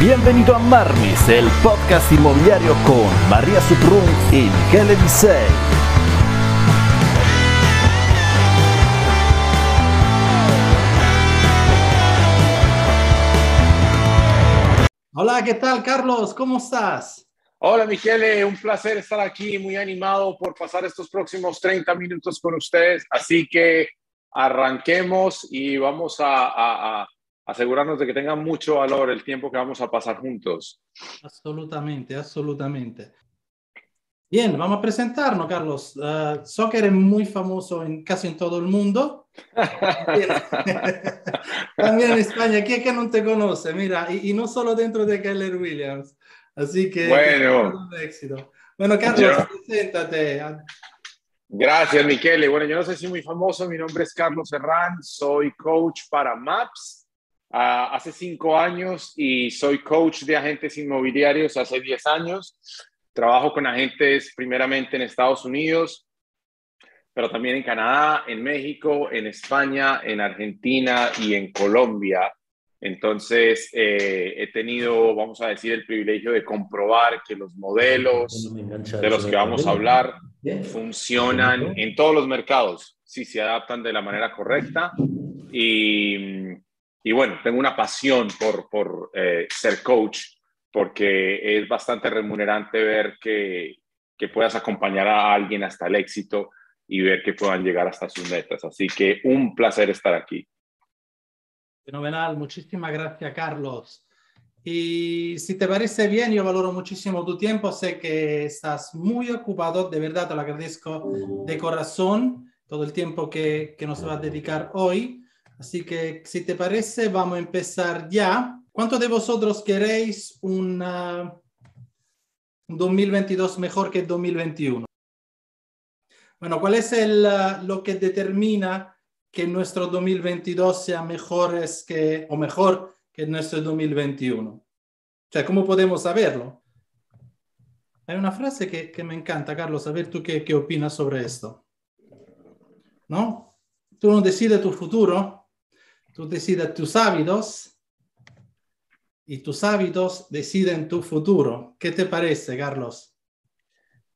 Bienvenido a Marmis, el podcast inmobiliario con María Suprun y Michele Bisei. Hola, ¿qué tal, Carlos? ¿Cómo estás? Hola, Michele, un placer estar aquí, muy animado por pasar estos próximos 30 minutos con ustedes. Así que arranquemos y vamos a, a asegurarnos de que tenga mucho valor el tiempo que vamos a pasar juntos. Absolutamente, absolutamente. Bien, vamos a presentarnos, Carlos. Uh, soccer es muy famoso en casi en todo el mundo. También en España. ¿Quién que no te conoce? Mira, y, y no solo dentro de Keller Williams. Así que... Bueno. éxito. Bueno, Carlos, preséntate. Gracias, Miquele. Bueno, yo no sé si muy famoso. Mi nombre es Carlos Serrán. Soy coach para MAPS Uh, hace cinco años y soy coach de agentes inmobiliarios hace diez años. Trabajo con agentes primeramente en Estados Unidos, pero también en Canadá, en México, en España, en Argentina y en Colombia. Entonces, eh, he tenido, vamos a decir, el privilegio de comprobar que los modelos de los que vamos a hablar funcionan en todos los mercados, si se adaptan de la manera correcta. Y, y bueno, tengo una pasión por, por eh, ser coach porque es bastante remunerante ver que, que puedas acompañar a alguien hasta el éxito y ver que puedan llegar hasta sus metas. Así que un placer estar aquí. Fenomenal, muchísimas gracias Carlos. Y si te parece bien, yo valoro muchísimo tu tiempo, sé que estás muy ocupado, de verdad te lo agradezco de corazón todo el tiempo que, que nos vas a dedicar hoy. Así que si te parece, vamos a empezar ya. ¿Cuántos de vosotros queréis un 2022 mejor que el 2021? Bueno, ¿cuál es uh, lo que determina que nuestro 2022 sea mejor que, o mejor que nuestro 2021? O sea, ¿cómo podemos saberlo? Hay una frase que, me encanta, Carlos, a ver tú qué opinas sobre esto. ¿No? Tú no decides tu futuro, Tú decides tus hábitos y tus hábitos deciden tu futuro. ¿Qué te parece, Carlos?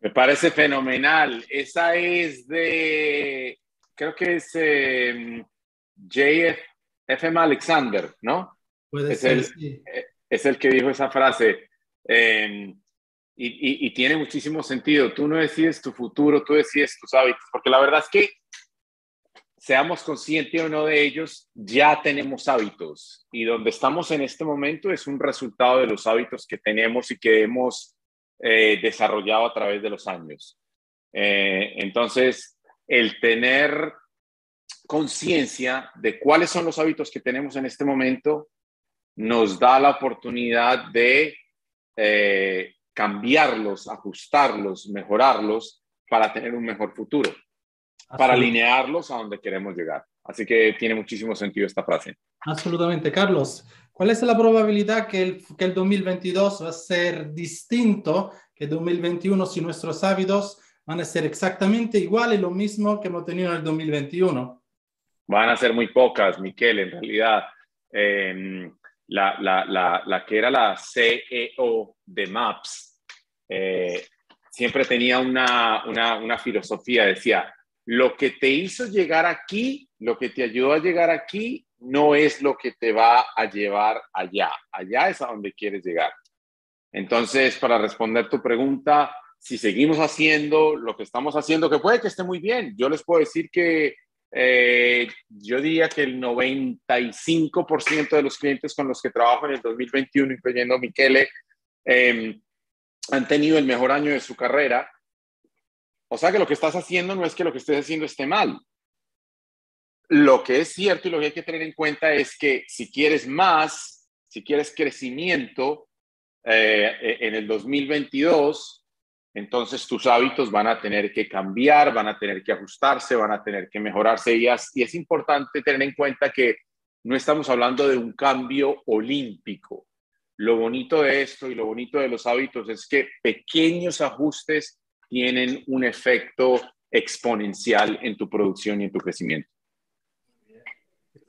Me parece fenomenal. Esa es de, creo que es eh, J.F.M. Alexander, ¿no? Puede es ser, el, sí. Es el que dijo esa frase. Eh, y, y, y, tiene muchísimo sentido. Tú no decides tu futuro, tú decides tus hábitos, porque la verdad es que seamos conscientes o no de ellos, ya tenemos hábitos y donde estamos en este momento es un resultado de los hábitos que tenemos y que hemos eh, desarrollado a través de los años. Eh, entonces, el tener conciencia de cuáles son los hábitos que tenemos en este momento nos da la oportunidad de eh, cambiarlos, ajustarlos, mejorarlos para tener un mejor futuro para alinearlos a donde queremos llegar. Así que tiene muchísimo sentido esta frase. Absolutamente. Carlos, ¿cuál es la probabilidad que el, que el 2022 va a ser distinto que el 2021 si nuestros hábitos van a ser exactamente iguales, lo mismo que hemos tenido en el 2021? Van a ser muy pocas, Miquel, en realidad. Eh, la, la, la, la, que era la CEO de MAPS eh, siempre tenía una, una, una filosofía, decía, lo que te hizo llegar aquí, lo que te ayudó a llegar aquí, no es lo que te va a llevar allá. Allá es a donde quieres llegar. Entonces, para responder tu pregunta, si seguimos haciendo lo que estamos haciendo, que puede que esté muy bien, yo les puedo decir que eh, yo diría que el 95% de los clientes con los que trabajo en el 2021, incluyendo Michele, eh, han tenido el mejor año de su carrera o sea que lo que estás haciendo no es que lo que estés haciendo esté mal. Lo que es cierto y lo que hay que tener en cuenta es que si quieres más, si quieres crecimiento eh, en el 2022, entonces tus hábitos van a tener que cambiar, van a tener que ajustarse, van a tener que mejorarse. Y y es importante tener en cuenta que no estamos hablando de un cambio olímpico. Lo bonito de esto y lo bonito de los hábitos es que pequeños ajustes tienen un efecto exponencial en tu producción y en tu crecimiento.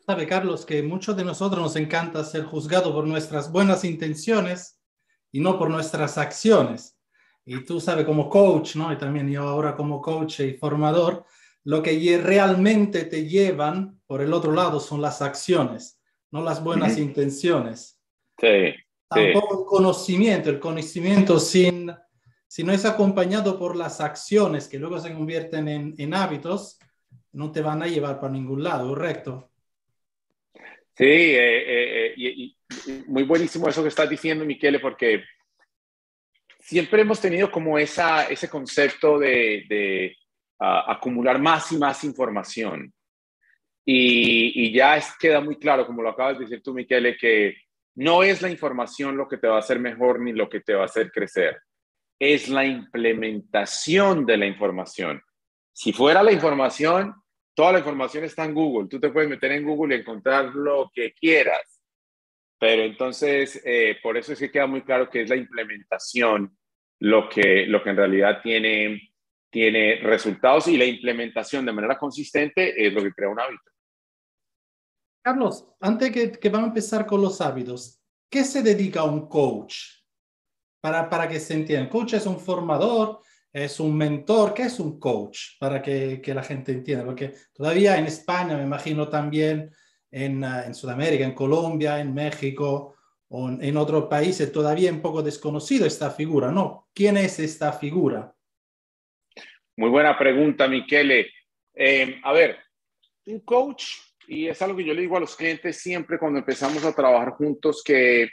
Sabe, Carlos, que muchos de nosotros nos encanta ser juzgados por nuestras buenas intenciones y no por nuestras acciones. Y tú sabes, como coach, ¿no? Y también yo ahora como coach y formador, lo que realmente te llevan por el otro lado son las acciones, no las buenas intenciones. Sí. Tampoco el conocimiento, el conocimiento sin, si no es acompañado por las acciones que luego se convierten en, en hábitos, no te van a llevar para ningún lado, ¿correcto? Sí, eh, eh, y, muy buenísimo eso que estás diciendo, Miquele, porque siempre hemos tenido como ese concepto de, acumular más y más información. Y, y ya es, queda muy claro, como lo acabas de decir tú, Miquele, que no es la información lo que te va a hacer mejor ni lo que te va a hacer crecer. Es la implementación de la información. Si fuera la información, toda la información está en Google. Tú te puedes meter en Google y encontrar lo que quieras. Pero entonces, eh, por eso es que queda muy claro que es la implementación lo que, lo que en realidad tiene, tiene resultados y la implementación de manera consistente es lo que crea un hábito. Carlos, antes que, que vamos a empezar con los hábitos, ¿qué se dedica a un coach? Para, para que se entienda, coach es un formador, es un mentor, ¿qué es un coach? Para que, que la gente entienda, porque todavía en España, me imagino también en, uh, en Sudamérica, en Colombia, en México o en, en otros países, todavía un poco desconocido esta figura, ¿no? ¿Quién es esta figura? Muy buena pregunta, Michele. Eh, a ver, un coach, y es algo que yo le digo a los clientes siempre cuando empezamos a trabajar juntos, que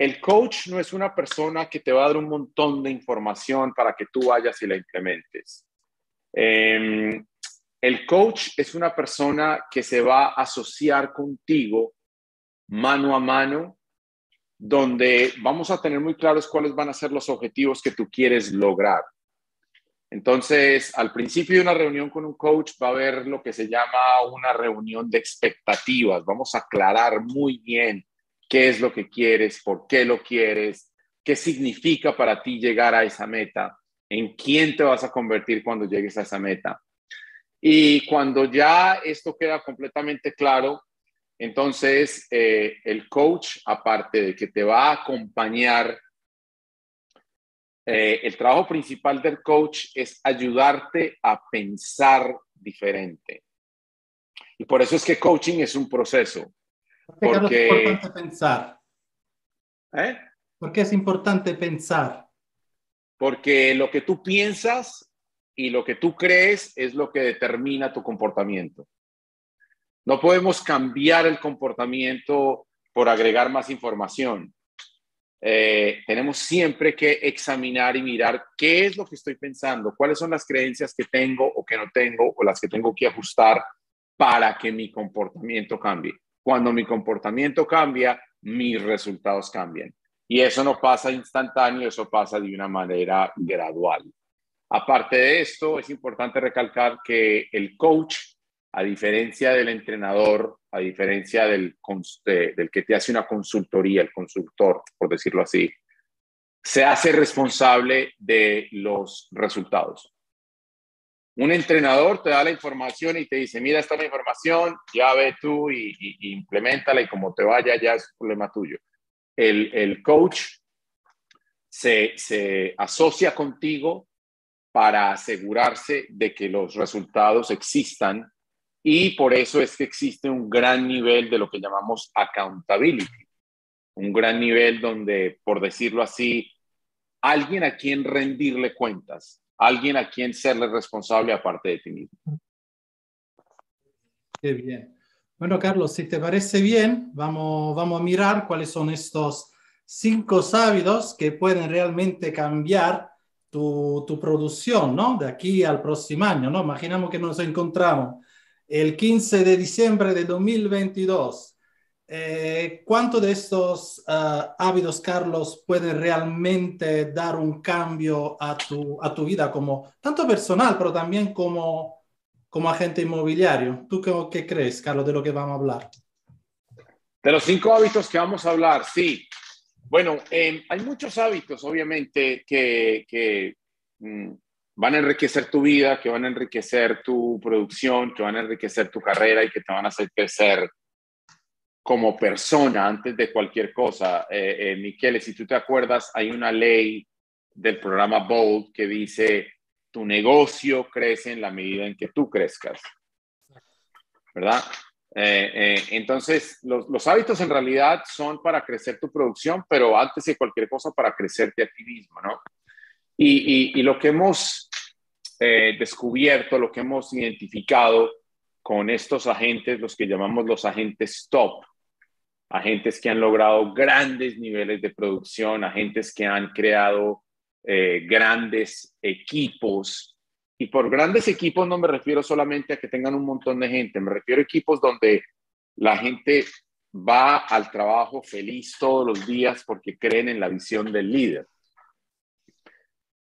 el coach no es una persona que te va a dar un montón de información para que tú vayas y la implementes. Eh, el coach es una persona que se va a asociar contigo mano a mano, donde vamos a tener muy claros cuáles van a ser los objetivos que tú quieres lograr. Entonces, al principio de una reunión con un coach va a haber lo que se llama una reunión de expectativas. Vamos a aclarar muy bien qué es lo que quieres, por qué lo quieres, qué significa para ti llegar a esa meta, en quién te vas a convertir cuando llegues a esa meta. Y cuando ya esto queda completamente claro, entonces eh, el coach, aparte de que te va a acompañar eh, el trabajo principal del coach es ayudarte a pensar diferente. Y por eso es que coaching es un proceso. ¿Por qué es importante pensar? ¿Eh? ¿Por qué es importante pensar? Porque lo que tú piensas y lo que tú crees es lo que determina tu comportamiento. No podemos cambiar el comportamiento por agregar más información. Eh, tenemos siempre que examinar y mirar qué es lo que estoy pensando, cuáles son las creencias que tengo o que no tengo o las que tengo que ajustar para que mi comportamiento cambie. Cuando mi comportamiento cambia, mis resultados cambian. Y eso no pasa instantáneo, eso pasa de una manera gradual. Aparte de esto, es importante recalcar que el coach, a diferencia del entrenador, a diferencia del, que te hace una consultoría, el consultor, por decirlo así, se hace responsable de los resultados. Un entrenador te da la información y te dice, mira, esta es la información, ya ve tú y, y, implementala y como te vaya ya es problema tuyo. El, el coach se, se asocia contigo para asegurarse de que los resultados existan y por eso es que existe un gran nivel de lo que llamamos accountability, un gran nivel donde, por decirlo así, alguien a quien rendirle cuentas, alguien a quien serle responsable aparte de ti mismo. Qué bien. Bueno, Carlos, si te parece bien, vamos, vamos a mirar cuáles son estos cinco hábitos que pueden realmente cambiar tu, tu producción, ¿no? De aquí al próximo año, ¿no? Imaginamos que nos encontramos el 15 de diciembre de 2022. Eh, ¿Cuánto de estos uh, hábitos, Carlos, pueden realmente dar un cambio a tu, a tu vida, como tanto personal, pero también como, como agente inmobiliario? ¿Tú qué, qué crees, Carlos, de lo que vamos a hablar? De los cinco hábitos que vamos a hablar, sí. Bueno, eh, hay muchos hábitos, obviamente, que, que mm, van a enriquecer tu vida, que van a enriquecer tu producción, que van a enriquecer tu carrera y que te van a hacer crecer como persona antes de cualquier cosa. Eh, eh, si tú te acuerdas, hay una ley del programa Bold que dice, tu negocio crece en la medida en que tú crezcas. ¿Verdad? Eh, entonces, los, los, hábitos en realidad son para crecer tu producción, pero antes de cualquier cosa, para crecerte a ti mismo, ¿no? Y, y, y lo que hemos eh, descubierto, lo que hemos identificado con estos agentes, los que llamamos los agentes top, agentes que han logrado grandes niveles de producción, agentes que han creado eh, grandes equipos. Y por grandes equipos no me refiero solamente a que tengan un montón de gente, me refiero a equipos donde la gente va al trabajo feliz todos los días porque creen en la visión del líder.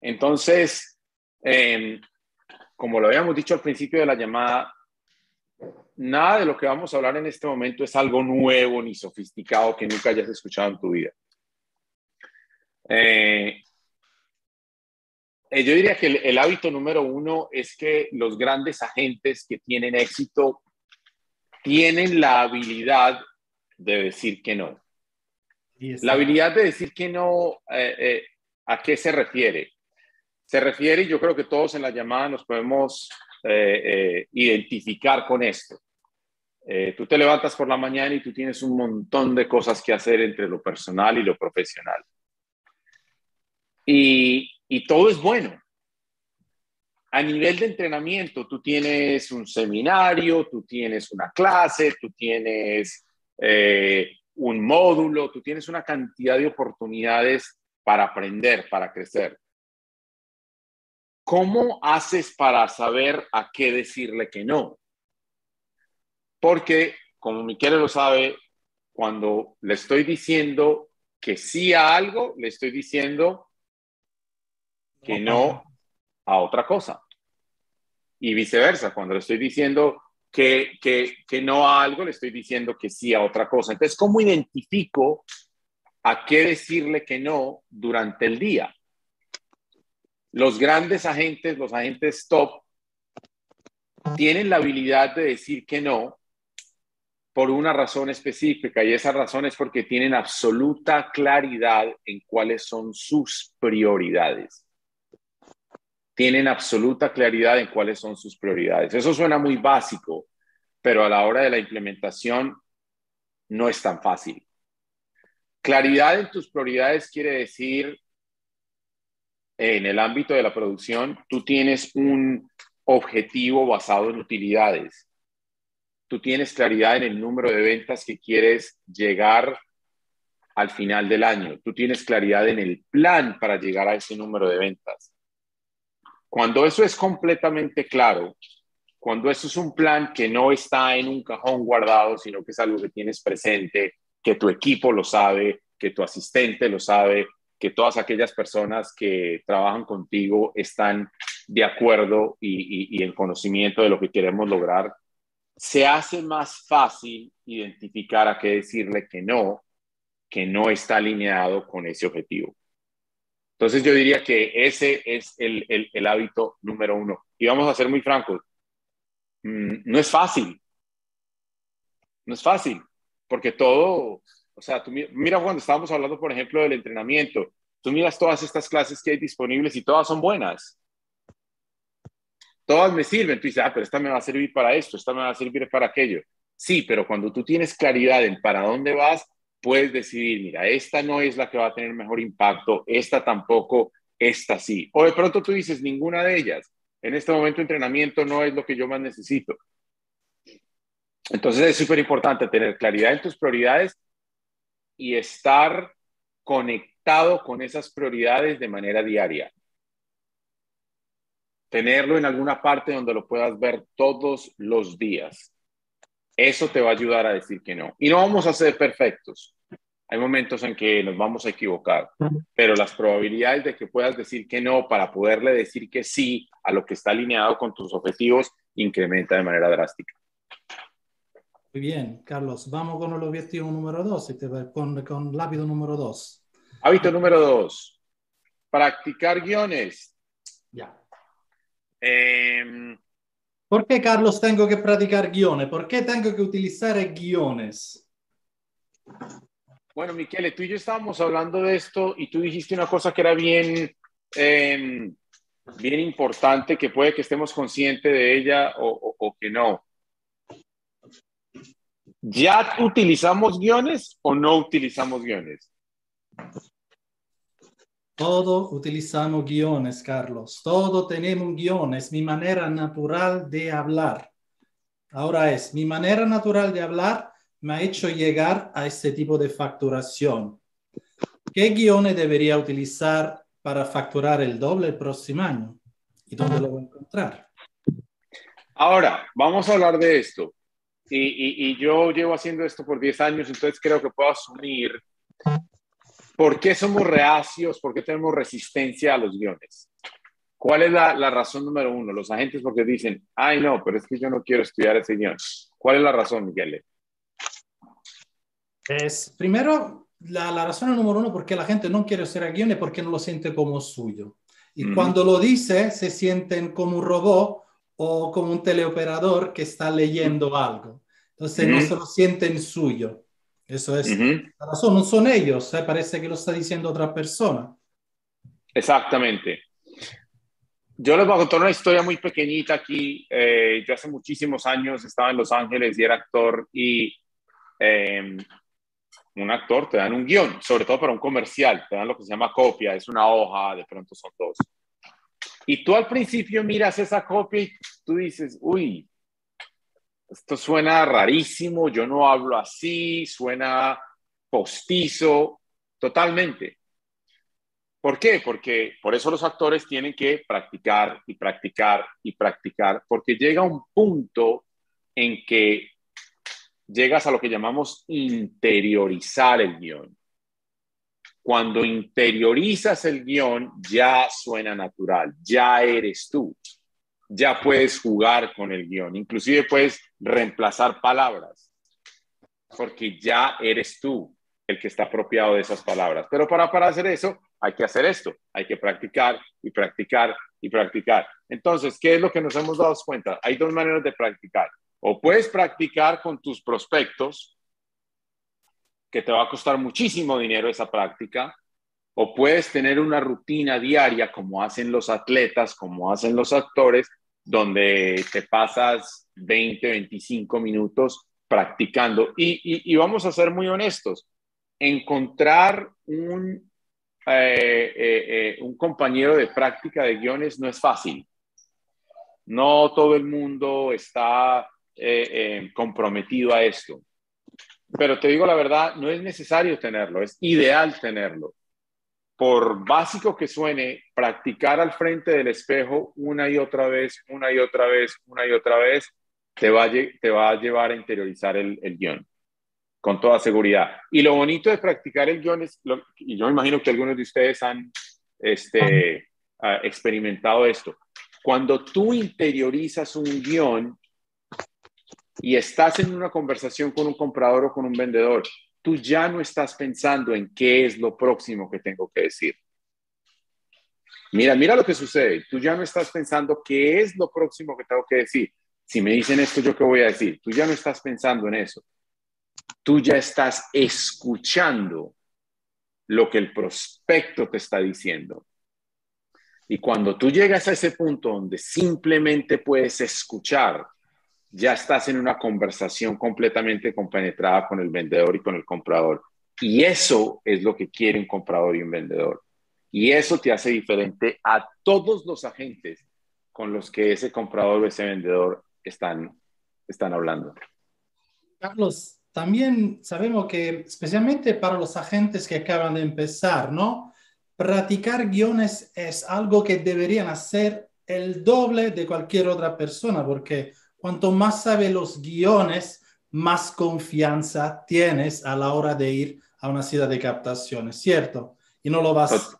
Entonces, Em, como lo habíamos dicho al principio de la llamada, nada de lo que vamos a hablar en este momento es algo nuevo ni sofisticado que nunca hayas escuchado en tu vida. Eh, eh, yo diría que el, hábito número uno es que los grandes agentes que tienen éxito tienen la habilidad de decir que no. La habilidad de decir que no, eh, ¿a qué se refiere? se refiere, y yo creo que todos en la llamada nos podemos identificar con esto. Eh, tú te levantas por la mañana y tú tienes un montón de cosas que hacer entre lo personal y lo profesional. Y, y todo es bueno. A nivel de entrenamiento, tú tienes un seminario, tú tienes una clase, tú tienes un módulo, tú tienes una cantidad de oportunidades para aprender, para crecer. ¿Cómo haces para saber a qué decirle que no? Porque, como Miquel lo sabe, cuando le estoy diciendo que sí a algo, le estoy diciendo que no a otra cosa. Y viceversa, cuando le estoy diciendo que, que, que no a algo, le estoy diciendo que sí a otra cosa. Entonces, ¿cómo identifico a qué decirle que no durante el día? Los grandes agentes, los agentes top, tienen la habilidad de decir que no por una razón específica y esa razón es porque tienen absoluta claridad en cuáles son sus prioridades. Tienen absoluta claridad en cuáles son sus prioridades. Eso suena muy básico, pero a la hora de la implementación no es tan fácil. Claridad en tus prioridades quiere decir en el ámbito de la producción, tú tienes un objetivo basado en utilidades. Tú tienes claridad en el número de ventas que quieres llegar al final del año. Tú tienes claridad en el plan para llegar a ese número de ventas. Cuando eso es completamente claro, cuando eso es un plan que no está en un cajón guardado, sino que es algo que tienes presente, que tu equipo lo sabe, que tu asistente lo sabe, que todas aquellas personas que trabajan contigo están de acuerdo y, en conocimiento de lo que queremos lograr, se hace más fácil identificar a qué decirle que no, que no está alineado con ese objetivo. Entonces yo diría que ese es el, el hábito número uno. Y vamos a ser muy francos, mm, no es fácil, no es fácil, porque todo, o sea, tú mira cuando estábamos hablando, por ejemplo, del entrenamiento, tú miras todas estas clases que hay disponibles y todas son buenas. Todas me sirven. Tú dices, ah, pero esta me va a servir para esto, esta me va a servir para aquello. Sí, pero cuando tú tienes claridad en para dónde vas, puedes decidir, mira, esta no es la que va a tener mejor impacto, esta tampoco, esta sí. O de pronto tú dices, ninguna de ellas. En este momento entrenamiento no es lo que yo más necesito. Entonces es súper importante tener claridad en tus prioridades y estar conectado con esas prioridades de manera diaria. Tenerlo en alguna parte donde lo puedas ver todos los días. Eso te va a ayudar a decir que no. Y no vamos a ser perfectos. Hay momentos en que nos vamos a equivocar, pero las probabilidades de que puedas decir que no para poderle decir que sí a lo que está alineado con tus objetivos incrementa de manera drástica. Muy bien, Carlos. Vamos con el objetivo número dos, con, con el hábito número dos. Hábito número dos. Practicar guiones. Em, ¿Por qué, Carlos, tengo que practicar guiones? ¿Por qué tengo que utilizar guiones? bueno, Miquele, tú y yo estábamos hablando de esto y tú dijiste una cosa que era bien, em, bien importante, que puede que estemos conscientes de ella o, o- o que no. ¿Ya utilizamos guiones o no utilizamos guiones? Todo utilizamos guiones, Carlos. Todo tenemos guiones. Mi manera natural de hablar. Ahora es, mi manera natural de hablar me ha hecho llegar a este tipo de facturación. ¿Qué guiones debería utilizar para facturar el doble el próximo año? ¿Y dónde lo voy a encontrar? Ahora, vamos a hablar de esto. Y, y- y yo llevo haciendo esto por 10 años, entonces creo que puedo asumir por qué somos reacios, por qué tenemos resistencia a los guiones. ¿Cuál es la, la razón número uno? Los agentes porque dicen, ay no, pero es que yo no quiero estudiar ese guion. ¿Cuál es la razón, Miguel? Es, primero, la, la razón número uno porque la gente no quiere hacer guiones porque no lo siente como suyo. Y cuando lo dice, se sienten como un robot o como un teleoperador que está leyendo algo. Entonces no se lo sienten suyo. Eso es Ujú, la razón, no son ellos, ¿eh? parece que lo está diciendo otra persona. Exactamente. Yo les voy a contar una historia muy pequeñita aquí. Eh, yo hace muchísimos años estaba en Los Ángeles y era actor y eh, un actor te dan un guion, sobre todo para un comercial, te dan lo que se llama copia, es una hoja, de pronto son dos. Y tú al principio miras esa copia y tú dices, uy, esto suena rarísimo, yo no hablo así, suena postizo, totalmente. ¿Por qué? Porque por eso los actores tienen que practicar y practicar y practicar, porque llega un punto en que llegas a lo que llamamos interiorizar el guion. Cuando interiorizas el guion, ya suena natural, ya eres tú, ya puedes jugar con el guion, inclusive puedes reemplazar palabras, porque ya eres tú el que está apropiado de esas palabras. Pero para, para hacer eso, hay que hacer esto, hay que practicar y practicar y practicar. Entonces, ¿qué es lo que nos hemos dado cuenta? Hay dos maneras de practicar. O puedes practicar con tus prospectos, que te va a costar muchísimo dinero esa práctica, o puedes tener una rutina diaria como hacen los atletas, como hacen los actores, donde te pasas 20, 25 minutos practicando. Y, vamos a ser muy honestos, encontrar un, eh, eh, eh, un compañero de práctica de guiones no es fácil. No todo el mundo está comprometido a esto. Pero te digo la verdad, no es necesario tenerlo, es ideal tenerlo. Por básico que suene, practicar al frente del espejo una y otra vez, una y otra vez, una y otra vez, te va a, te va a llevar a interiorizar el, el guion con toda seguridad. Y lo bonito de practicar el guion es, lo, y yo imagino que algunos de ustedes han este, uh, experimentado esto, cuando tú interiorizas un guion y estás en una conversación con un comprador o con un vendedor, tú ya no estás pensando en qué es lo próximo que tengo que decir. Mira, mira lo que sucede. Tú ya no estás pensando qué es lo próximo que tengo que decir. Si me dicen esto, ¿yo qué voy a decir? Tú ya no estás pensando en eso tú ya estás escuchando lo que el prospecto te está diciendo. Y cuando tú llegas a ese punto donde simplemente puedes escuchar, ya estás en una conversación completamente compenetrada con el vendedor y con el comprador. Y eso es lo que quiere un comprador y un vendedor. Y eso te hace diferente a todos los agentes con los que ese comprador o ese vendedor están, están hablando. Carlos, también sabemos que, especialmente para los agentes que acaban de empezar, ¿no? Practicar guiones es algo que deberían hacer el doble de cualquier otra persona, porque cuanto más sabes los guiones, más confianza tienes a la hora de ir a una ciudad de captación, ¿cierto? Y no lo vas...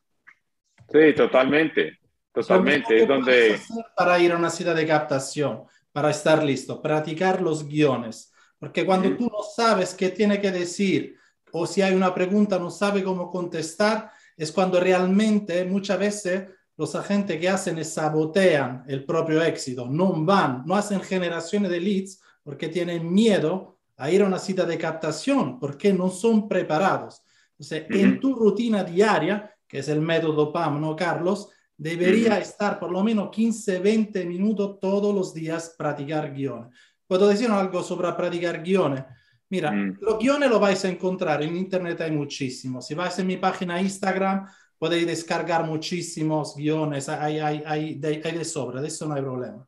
Sí, totalmente, totalmente. Es donde... Para ir a una ciudad de captación, para estar listo, practicar los guiones. Porque cuando tú no sabes qué tiene que decir o si hay una pregunta no sabe cómo contestar, es cuando realmente muchas veces los agentes que hacen es sabotean el propio éxito, no van, no hacen generaciones de leads porque tienen miedo a ir a una cita de captación, porque no son preparados. Entonces, en tu rutina diaria, que es el método PAM, ¿no, Carlos? Debería estar por lo menos 15, 20 minutos todos los días practicar guiones. ¿Puedo decir algo sobre practicar guiones? Mira, mm. los guiones los vais a encontrar en internet, hay muchísimos. Si vais en mi página Instagram, podéis descargar muchísimos guiones, hay, hay, hay, de, hay de sobra, de eso no hay problema.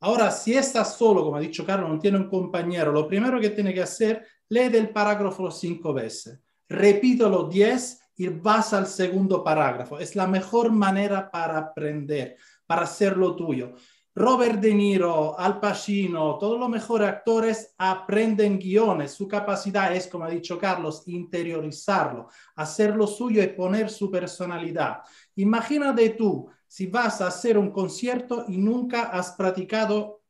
Ahora, si estás solo, como ha dicho Carlos, no tiene un compañero, lo primero que tiene que hacer, lee el parágrafo cinco veces, repítelo diez y vas al segundo parágrafo. Es la mejor manera para aprender, para hacerlo tuyo. Robert De Niro, Al Pacino, todos los mejores actores aprenden guiones. Su capacidad es, como ha dicho Carlos, interiorizarlo, hacerlo suyo y poner su personalidad. Imagínate tú si vas a hacer un concierto y nunca has practicado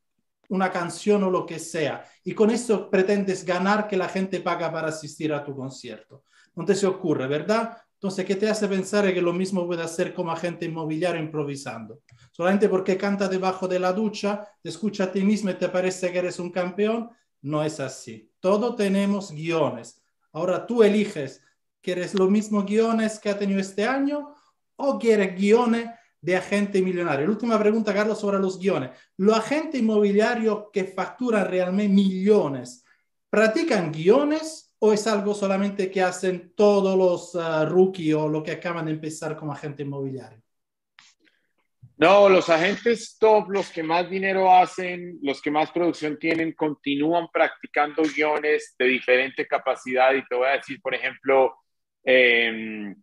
una canción o lo que sea, y con eso pretendes ganar que la gente paga para asistir a tu concierto. No te se ocurre, ¿verdad? Entonces, ¿qué te hace pensar que lo mismo puede hacer como agente inmobiliario improvisando? Solamente porque canta debajo de la ducha, te escucha a ti mismo y te parece que eres un campeón. No es así. Todos tenemos guiones. Ahora tú eliges, ¿quieres los mismos guiones que ha tenido este año o quieres guiones de agente millonario? La última pregunta, Carlos, sobre los guiones. ¿Los agentes inmobiliarios que facturan realmente millones, practican guiones o es algo solamente que hacen todos los uh, rookies o los que acaban de empezar como agente inmobiliario? No, los agentes top, los que más dinero hacen, los que más producción tienen, continúan practicando guiones de diferente capacidad. Y te voy a decir, por ejemplo, em,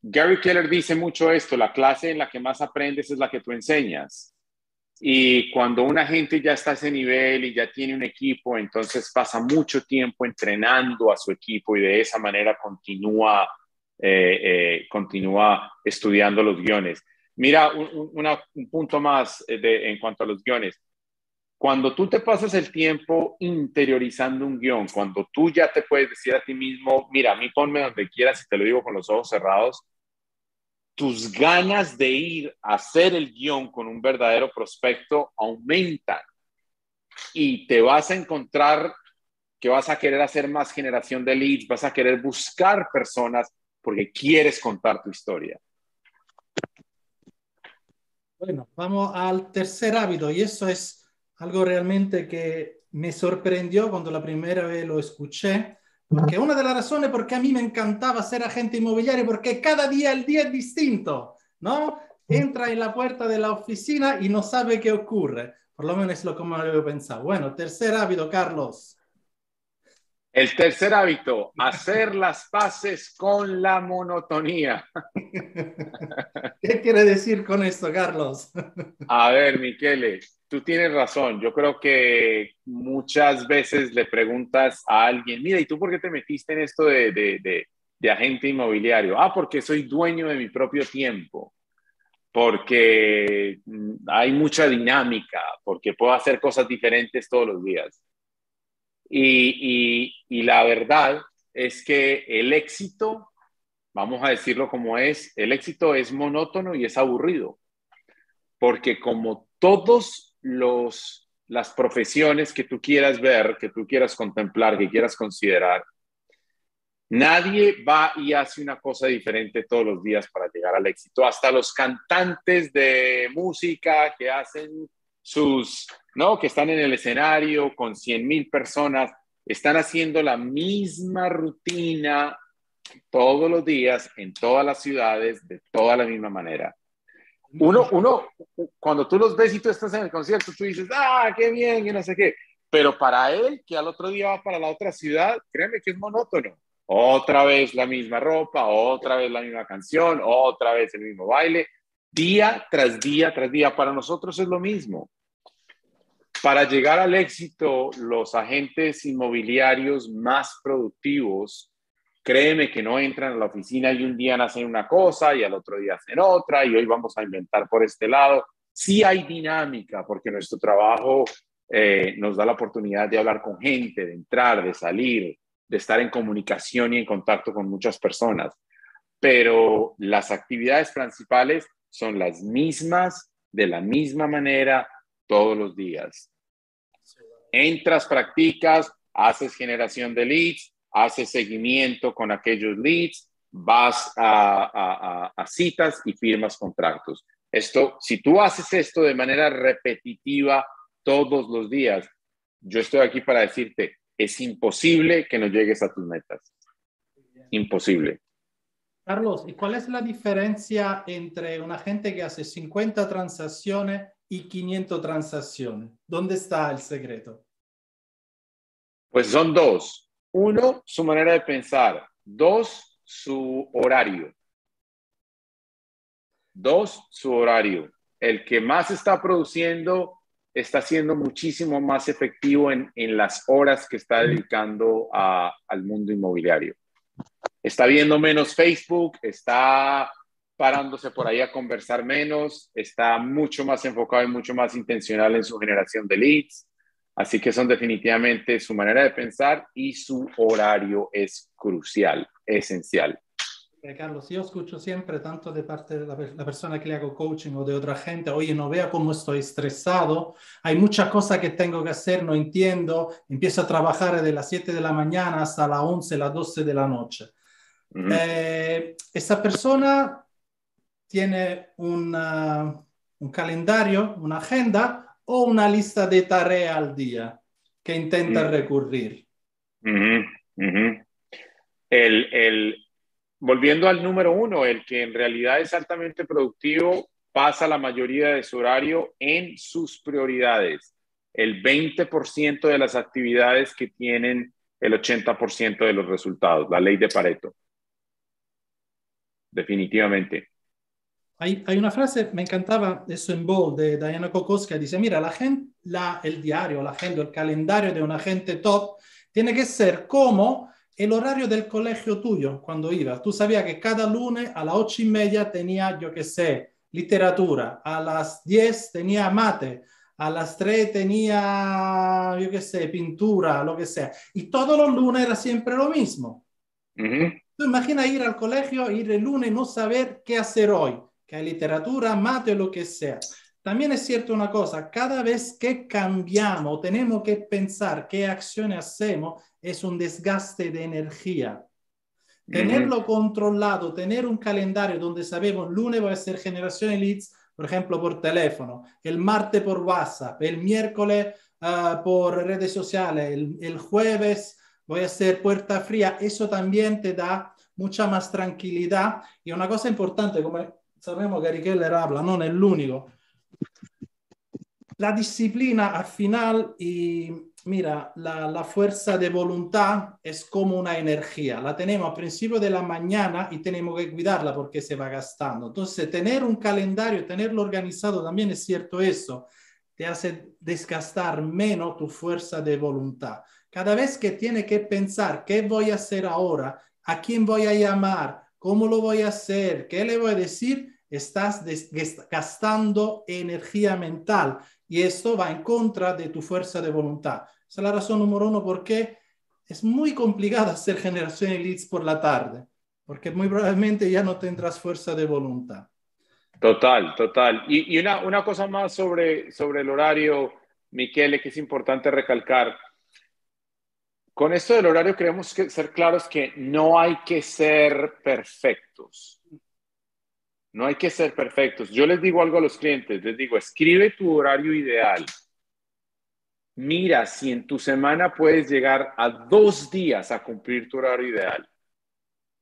Gary Keller dice mucho esto, la clase en la que más aprendes es la que tú enseñas. Y cuando una gente ya está a ese nivel y ya tiene un equipo, entonces pasa mucho tiempo entrenando a su equipo y de esa manera continúa, eh, eh, continúa estudiando los guiones. Mira, un, punto más eh, de, en cuanto a los guiones. Cuando tú te pasas el tiempo interiorizando un guion, cuando tú ya te puedes decir a ti mismo, mira, a mí ponme donde quieras y te lo digo con los ojos cerrados, tus ganas de ir a hacer el guion con un verdadero prospecto aumentan y te vas a encontrar que vas a querer hacer más generación de leads, vas a querer buscar personas porque quieres contar tu historia. Bueno, vamos al tercer hábito y eso es algo realmente que me sorprendió cuando la primera vez lo escuché porque una de las razones por qué a mí me encantaba ser agente inmobiliario, porque cada día el día es distinto, ¿no? Entra en la puerta de la oficina y no sabe qué ocurre. Por lo menos es lo que me había pensado. Bueno, tercer hábito, Carlos. El tercer hábito, hacer las paces con la monotonía. ¿Qué quiere decir con esto, Carlos? A ver, Miquele, tú tienes razón. Yo creo que muchas veces le preguntas a alguien, mira, ¿y tú por qué te metiste en esto de, de, de, agente inmobiliario? Ah, porque soy dueño de mi propio tiempo, porque mm, hay mucha dinámica, porque puedo hacer cosas diferentes todos los días. Y, y, y la verdad es que el éxito, vamos a decirlo como es, el éxito es monótono y es aburrido, porque como todos los, las profesiones que tú quieras ver, que tú quieras contemplar, que quieras considerar, nadie va y hace una cosa diferente todos los días para llegar al éxito. Hasta los cantantes de música que hacen sus, ¿no? Que están en el escenario con 100 mil personas, están haciendo la misma rutina todos los días en todas las ciudades de toda la misma manera. Uno, uno, cuando tú los ves y tú estás en el concierto, tú dices, ah, qué bien, y no sé qué. Pero para él, que al otro día va para la otra ciudad, créeme que es monótono. Otra vez la misma ropa, otra vez la misma canción, otra vez el mismo baile, día tras día tras día. Para nosotros es lo mismo. Para llegar al éxito, los agentes inmobiliarios más productivos Créeme que no entran a la oficina y un día hacen una cosa y al otro día hacen otra y hoy vamos a inventar por este lado. Sí hay dinámica porque nuestro trabajo eh, nos da la oportunidad de hablar con gente, de entrar, de salir, de estar en comunicación y en contacto con muchas personas. Pero las actividades principales son las mismas, de la misma manera, todos los días. Entras, practicas, haces generación de leads, haces seguimiento con aquellos leads, vas a, citas y firmas contratos. Esto, si tú haces esto de manera repetitiva todos los días, yo estoy aquí para decirte, es imposible que no llegues a tus metas. Imposible. Carlos, ¿y cuál es la diferencia entre una gente que hace 50 transacciones y 500 transacciones? ¿Dónde está el secreto? Pues son dos. Uno, su manera de pensar. Dos, su horario. Dos, su horario. El que más está produciendo está siendo muchísimo más efectivo en, las horas que está dedicando al mundo inmobiliario está viendo menos Facebook, está parándose por ahí a conversar menos, está mucho más enfocado y mucho más intencional en su generación de leads. Así que son definitivamente su manera de pensar y su horario es crucial, esencial. Carlos, yo escucho siempre, tanto de parte de la, la, persona que le hago coaching o de otra gente, oye, no vea cómo estoy estresado, hay muchas cosas que tengo que hacer, no entiendo, empiezo a trabajar de las 7 de la mañana hasta las 11, las 12 de la noche. Eh, esa persona tiene una, un calendario, una agenda o una lista de tareas al día que intenta recurrir. El, el, volviendo al número uno, el que en realidad es altamente productivo pasa la mayoría de su horario en sus prioridades. El 20% de las actividades que tienen el 80% de los resultados, la ley de Pareto definitivamente. Hay, hay, una frase, me encantaba eso en Bold de Diana Kokoska, dice, mira, la gente, la, el diario, la agenda, el calendario de un agente top tiene que ser como el horario del colegio tuyo cuando ibas. Tú sabías que cada lunes a las ocho y media tenía, yo qué sé, literatura, a las diez tenía mate, a las tres tenía, yo qué sé, pintura, lo que sea. Y todos los lunes era siempre lo mismo. Tú imagina ir al colegio, ir el lunes, no saber qué hacer hoy, literatura, mate o lo que sea. También es cierto una cosa, cada vez que cambiamos, tenemos que pensar qué acciones hacemos, es un desgaste de energía. Tenerlo controlado, tener un calendario donde sabemos, lunes va a ser generación de leads, por ejemplo, por teléfono, el martes por WhatsApp, el miércoles ah, por redes sociales, el, el jueves voy a hacer puerta fría, eso también te da mucha más tranquilidad. Y una cosa importante, como sabemos Gary Keller habla, no es el único, la disciplina al final y mira, la, la, fuerza de voluntad es como una energía. La tenemos al principio de la mañana y tenemos que cuidarla porque se va gastando. Entonces, tener un calendario, tenerlo organizado también es cierto eso, te hace desgastar menos tu fuerza de voluntad. Cada vez que tiene que pensar qué voy a hacer ahora, a quién voy a llamar, cómo lo voy a hacer, qué le voy a decir, estás gastando energía mental y esto va en contra de tu fuerza de voluntad. Esa es la razón número uno por qué es muy complicado hacer generación de leads por la tarde, porque muy probablemente ya no tendrás fuerza de voluntad. Total, total. Y, una, una, cosa más sobre, sobre el horario, Miquele, que es importante recalcar. Con esto del horario queremos que, ser claros que no hay que ser perfectos. No hay que ser perfectos. Yo les digo algo a los clientes, les digo, escribe tu horario ideal. Mira si en tu semana puedes llegar a dos días a cumplir tu horario ideal.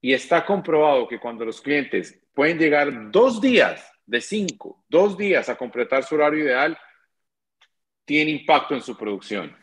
Y está comprobado que cuando los clientes pueden llegar dos días de cinco, dos días a completar su horario ideal, tiene impacto en su producción.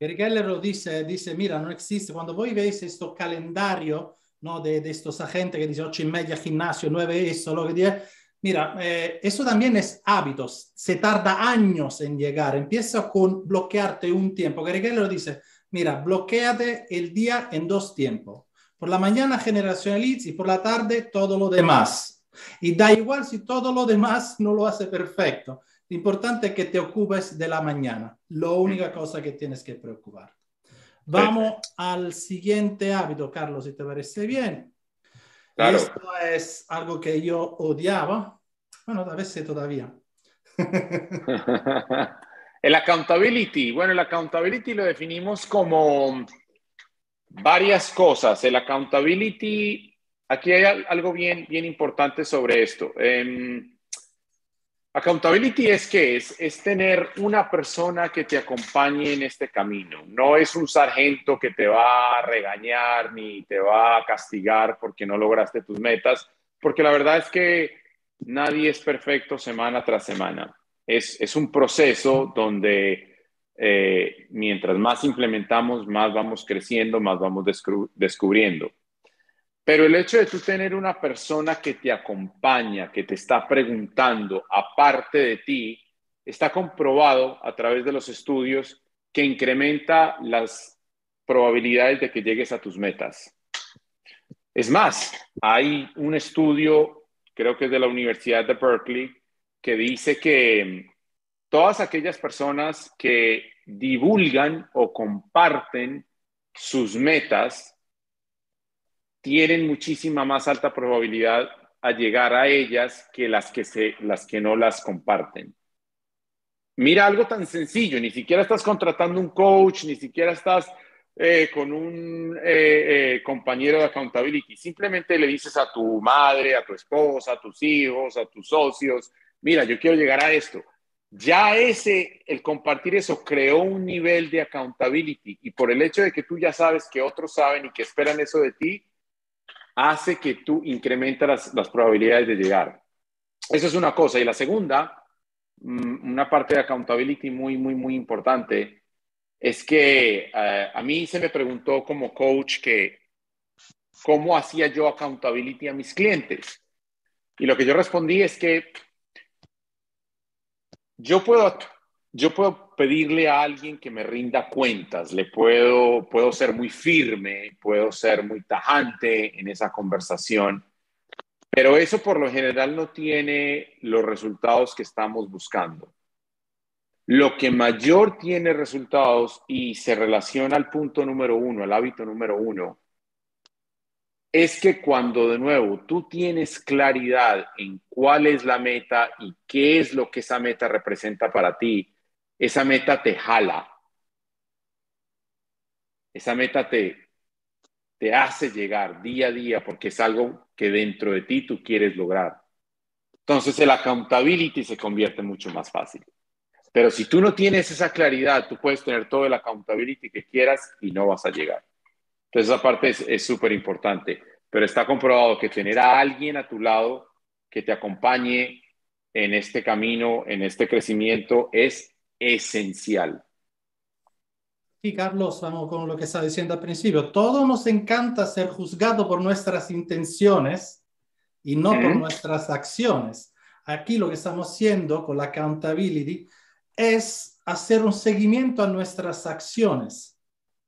Lo dice, dice, mira, no existe, cuando vos veis esto calendario, ¿no? De, de estos agentes que dicen ocho y media gimnasio, nueve eso, lo que dice, mira, eh, eso también es hábitos, se tarda años en llegar, empieza con bloquearte un tiempo. Gary Keller lo dice, mira, bloqueate el día en dos tiempos. Por la mañana generación leads y por la tarde todo lo demás. Y da igual si todo lo demás no lo hace perfecto. Lo importante es que te ocupes de la mañana. La única cosa que tienes que preocupar. Vamos al siguiente hábito, Carlos, si te parece bien. Claro. Esto es algo que yo odiaba, bueno, a veces todavía. el accountability, bueno, el accountability lo definimos como varias cosas. El accountability, aquí hay algo bien, bien importante sobre esto. Eh, Accountability es que es, es tener una persona que te acompañe en este camino. No es un sargento que te va a regañar ni te va a castigar porque no lograste tus metas, porque la verdad es que nadie es perfecto semana tras semana. Es, es un proceso donde eh, mientras más implementamos, más vamos creciendo, más vamos descubriendo. Pero el hecho de tú tener una persona que te acompaña, que te está preguntando aparte de ti, está comprobado a través de los estudios que incrementa las probabilidades de que llegues a tus metas. Es más, hay un estudio, creo que es de la Universidad de Berkeley, que dice que todas aquellas personas que divulgan o comparten sus metas tienen muchísima más alta probabilidad a llegar a ellas que las que, se, las que no las comparten. Mira algo tan sencillo, ni siquiera estás contratando un coach, ni siquiera estás eh, con un eh, eh, compañero de accountability, simplemente le dices a tu madre, a tu esposa, a tus hijos, a tus socios, mira, yo quiero llegar a esto. Ya ese, el compartir eso creó un nivel de accountability y por el hecho de que tú ya sabes que otros saben y que esperan eso de ti, hace que tú incrementas las, probabilidades de llegar. Esa es una cosa. Y la segunda, mm, una parte de accountability muy, muy, muy importante, es que eh, a mí se me preguntó como coach que cómo hacía yo accountability a mis clientes. Y lo que yo respondí es que yo puedo yo puedo pedirle a alguien que me rinda cuentas, le puedo, puedo ser muy firme, puedo ser muy tajante en esa conversación, pero eso por lo general no tiene los resultados que estamos buscando. Lo que mayor tiene resultados y se relaciona al punto número uno, al hábito número uno, es que cuando de nuevo tú tienes claridad en cuál es la meta y qué es lo que esa meta representa para ti, esa meta te jala. Esa meta te, te hace llegar día a día porque es algo que dentro de ti tú quieres lograr. Entonces el accountability se convierte mucho más fácil. Pero si tú no tienes esa claridad, tú puedes tener todo el accountability que quieras y no vas a llegar. Entonces esa parte es súper importante. Pero está comprobado que tener a alguien a tu lado que te acompañe en este camino, en este crecimiento, es esencial. Sí, Carlos, vamos con lo que estaba diciendo al principio. Todo nos encanta ser juzgado por nuestras intenciones y no por nuestras acciones. Aquí lo que estamos haciendo con la accountability es hacer un seguimiento a nuestras acciones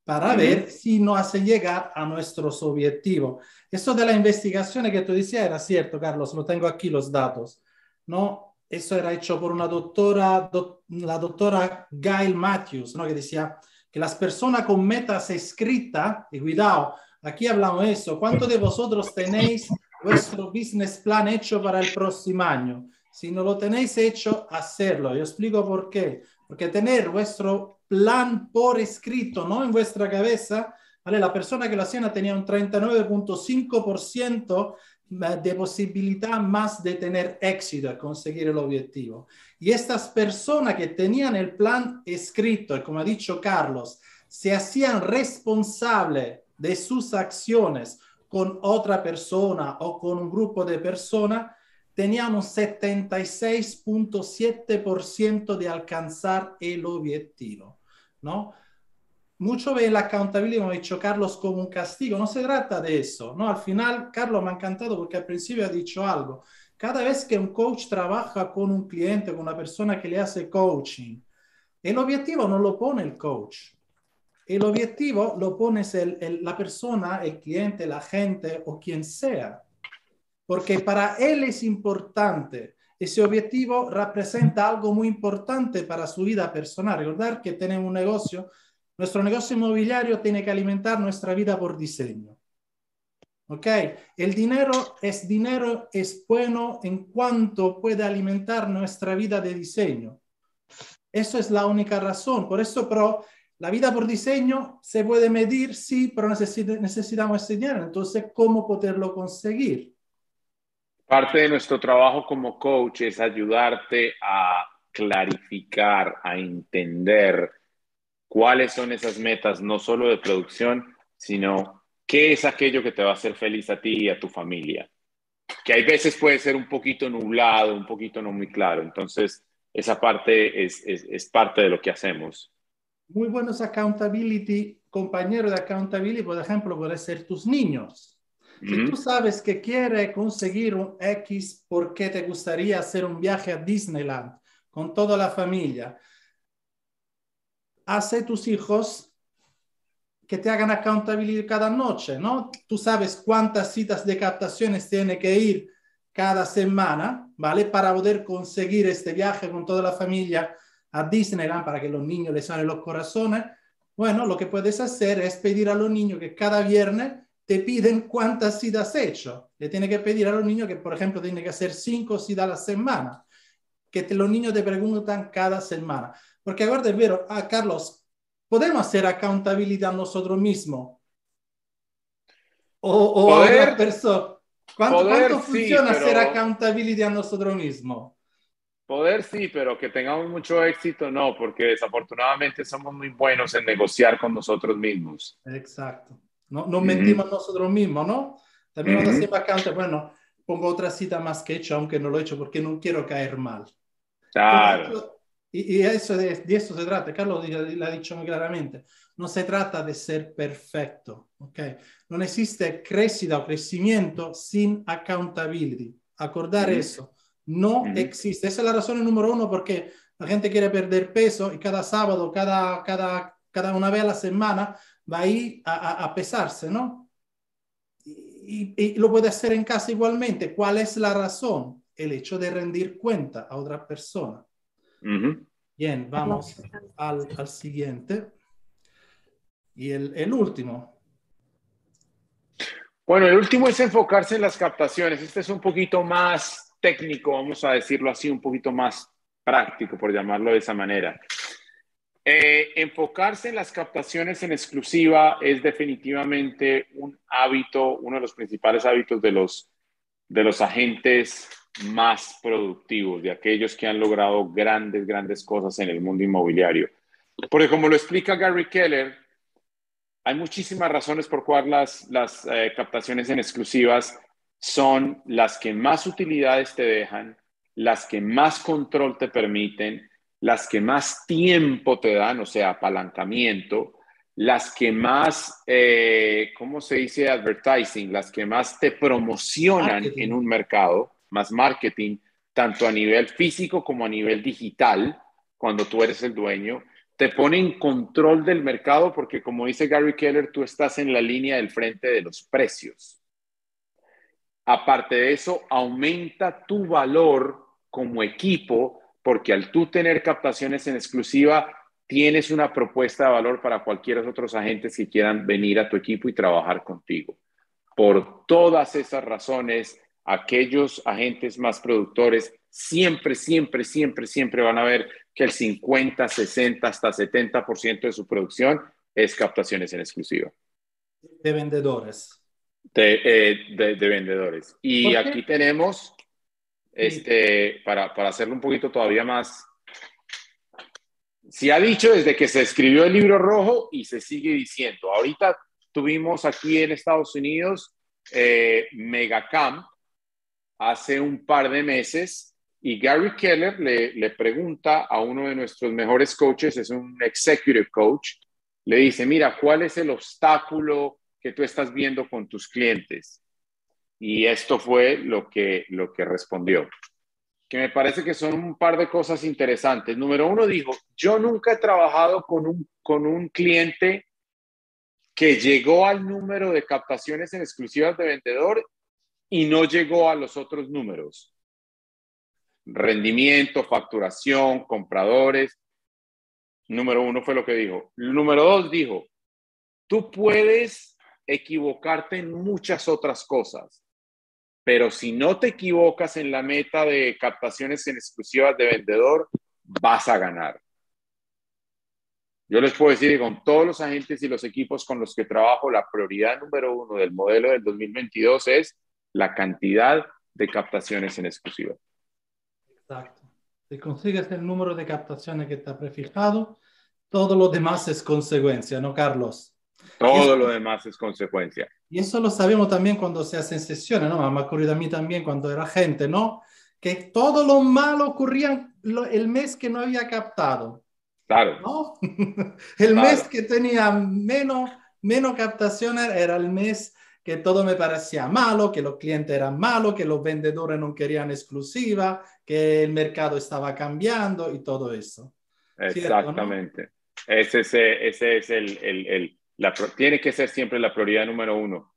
para ver si nos hace llegar a nuestros objetivos. Eso de la investigación que tú decías era cierto, Carlos, lo tengo aquí los datos. ¿no? Eso era hecho por una doctora, la doctora Gail Matthews, ¿no? que decía que las personas con metas escritas, y cuidado, aquí hablamos eso, ¿cuántos de vosotros tenéis vuestro business plan hecho para el próximo año? Si no lo tenéis hecho, hacerlo. Yo explico por qué. Porque tener vuestro plan por escrito, no en vuestra cabeza, ¿vale? La persona que lo hacía tenía un 39.5% de posibilidad más de tener éxito a conseguir el objetivo. Y estas personas que tenían el plan escrito, como ha dicho Carlos, se hacían responsables de sus acciones con otra persona o con un grupo de personas, tenían un 76.7% de alcanzar el objetivo, ¿no? Mucho ve la accountability, ha dicho Carlos, como un castigo. No se trata de eso, ¿no? Al final, Carlos me ha encantado porque al principio ha dicho algo. Cada vez que un coach trabaja con un cliente, con una persona que le hace coaching, el objetivo no lo pone el coach. El objetivo lo pone la persona, el cliente, la gente o quien sea. Porque para él es importante. Ese objetivo representa algo muy importante para su vida personal. Recordar que tenemos un negocio nuestro negocio inmobiliario tiene que alimentar nuestra vida por diseño. ¿Ok? El dinero es dinero, es bueno en cuanto puede alimentar nuestra vida de diseño. Eso es la única razón. Por eso, pero la vida por diseño se puede medir, sí, pero necesitamos enseñar. Entonces, ¿cómo poderlo conseguir? Parte de nuestro trabajo como coach es ayudarte a clarificar, a entender cuáles son esas metas, no solo de producción, sino qué es aquello que te va a hacer feliz a ti y a tu familia. Que hay veces puede ser un poquito nublado, un poquito no muy claro. Entonces, esa parte es, es, parte de lo que hacemos. Muy buenos accountability, compañero de accountability, por ejemplo, puede ser tus niños. Si tú sabes que quiere conseguir un X porque te gustaría hacer un viaje a Disneyland con toda la familia, hace tus hijos que te hagan accountability cada noche, ¿no? Tú sabes cuántas citas de captaciones tiene que ir cada semana, ¿vale? Para poder conseguir este viaje con toda la familia a Disneyland para que los niños les salen los corazones. Bueno, lo que puedes hacer es pedir a los niños que cada viernes te piden cuántas citas has hecho. Le tiene que pedir a los niños que, por ejemplo, tiene que hacer cinco citas a la semana. Que los niños te preguntan cada semana. Porque ahora vero, ah, Carlos, podemos hacer accountability a nosotros mismos. O, o a otra persona. ¿Cuánto, funciona hacer accountability a nosotros mismos? Poder sí, pero que tengamos mucho éxito no, porque desafortunadamente somos muy buenos en negociar con nosotros mismos. Exacto. No, no mentimos nosotros mismos, ¿no? También cuando hacemos accountability, bueno, pongo otra cita más que he hecho, aunque no lo he hecho, porque no quiero caer mal. Claro. Y, eso de, de, eso se trata, Carlos lo ha dicho muy claramente, no se trata de ser perfecto, ¿ok? No existe crecida o crecimiento sin accountability. Acordar eso, no existe. Esa es la razón número uno porque la gente quiere perder peso y cada sábado, cada, cada, cada una vez a la semana va a ir a, a, pesarse, ¿no? Y, y, lo puede hacer en casa igualmente. ¿Cuál es la razón? El hecho de rendir cuenta a otra persona. Bien, vamos al, al, siguiente. Y el, el, último. Bueno, el último es enfocarse en las captaciones. Este es un poquito más técnico, vamos a decirlo así, un poquito más práctico, por llamarlo de esa manera. Eh, enfocarse en las captaciones en exclusiva es definitivamente un hábito, uno de los principales hábitos de los, de los agentes más productivos, de aquellos que han logrado grandes, grandes cosas en el mundo inmobiliario. Porque como lo explica Gary Keller, hay muchísimas razones por cual las, las eh, captaciones en exclusivas son las que más utilidades te dejan, las que más control te permiten, las que más tiempo te dan, o sea, apalancamiento, las que más, eh, ¿cómo se dice? Advertising, las que más te promocionan en un mercado más marketing, tanto a nivel físico como a nivel digital, cuando tú eres el dueño, te pone en control del mercado porque como dice Gary Keller, tú estás en la línea del frente de los precios. Aparte de eso, aumenta tu valor como equipo porque al tú tener captaciones en exclusiva, tienes una propuesta de valor para cualquiera de otros agentes que quieran venir a tu equipo y trabajar contigo. Por todas esas razones, aquellos agentes más productores siempre, siempre, siempre, siempre van a ver que el 50, 60, hasta 70% de su producción es captaciones en exclusiva. De vendedores. De, eh, de, vendedores. Y aquí tenemos, este, para, para hacerlo un poquito todavía más, se ha dicho desde que se escribió el libro rojo y se sigue diciendo. Ahorita tuvimos aquí en Estados Unidos eh, Megacamp, hace un par de meses y Gary Keller le, pregunta a uno de nuestros mejores coaches, es un executive coach, le dice, mira, ¿cuál es el obstáculo que tú estás viendo con tus clientes? Y esto fue lo que, lo que respondió, que me parece que son un par de cosas interesantes. Número uno dijo, yo nunca he trabajado con un, con un cliente que llegó al número de captaciones en exclusivas de vendedor y no llegó a los otros números. Rendimiento, facturación, compradores. Número uno fue lo que dijo. Número dos dijo, tú puedes equivocarte en muchas otras cosas. Pero si no te equivocas en la meta de captaciones en exclusivas de vendedor, vas a ganar. Yo les puedo decir que con todos los agentes y los equipos con los que trabajo, la prioridad número uno del modelo del 2022 es la cantidad de captaciones en exclusiva. Exacto. Si consigues el número de captaciones que está prefijado, todo lo demás es consecuencia, ¿no, Carlos? Todo lo demás es consecuencia. Y eso lo sabemos también cuando se hacen sesiones, ¿no? Me ha ocurrido a mí también cuando era gente, ¿no? Que todo lo malo ocurría el mes que no había captado. Claro. ¿no? el mes que tenía menos, menos captaciones era el mes que todo me parecía malo, que los clientes eran malos, que los vendedores no querían exclusiva, que el mercado estaba cambiando y todo eso. Exactamente. Ese, ese, ese, es el, el, el la, tiene que ser siempre la prioridad número uno.